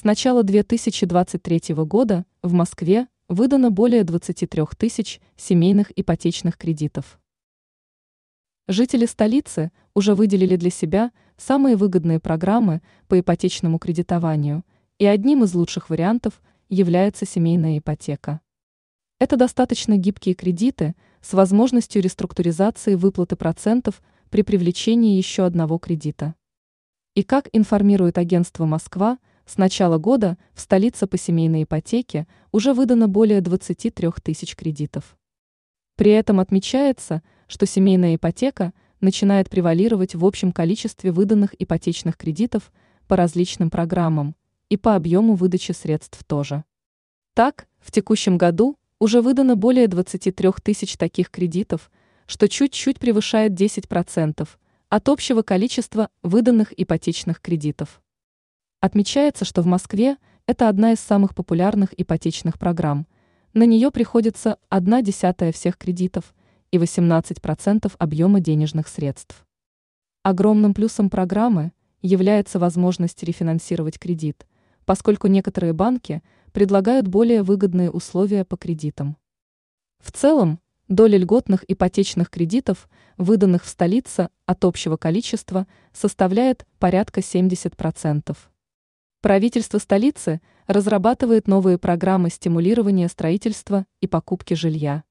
С начала 2023 года в Москве выдано более 23 тысяч семейных ипотечных кредитов. Жители столицы уже выделили для себя самые выгодные программы по ипотечному кредитованию, и одним из лучших вариантов является семейная ипотека. Это достаточно гибкие кредиты с возможностью реструктуризации выплаты процентов при привлечении еще одного кредита. И как информирует агентство «Москва», с начала года в столице по семейной ипотеке уже выдано более 23 тысяч кредитов. При этом отмечается, что семейная ипотека начинает превалировать в общем количестве выданных ипотечных кредитов по различным программам и по объему выдачи средств тоже. Так, в текущем году уже выдано более 23 тысяч таких кредитов, что чуть-чуть превышает 10% от общего количества выданных ипотечных кредитов. Отмечается, что в Москве это одна из самых популярных ипотечных программ. На нее приходится одна десятая всех кредитов и 18% объема денежных средств. Огромным плюсом программы является возможность рефинансировать кредит, поскольку некоторые банки предлагают более выгодные условия по кредитам. В целом, доля льготных ипотечных кредитов, выданных в столице от общего количества, составляет порядка 70%. Правительство столицы разрабатывает новые программы стимулирования строительства и покупки жилья.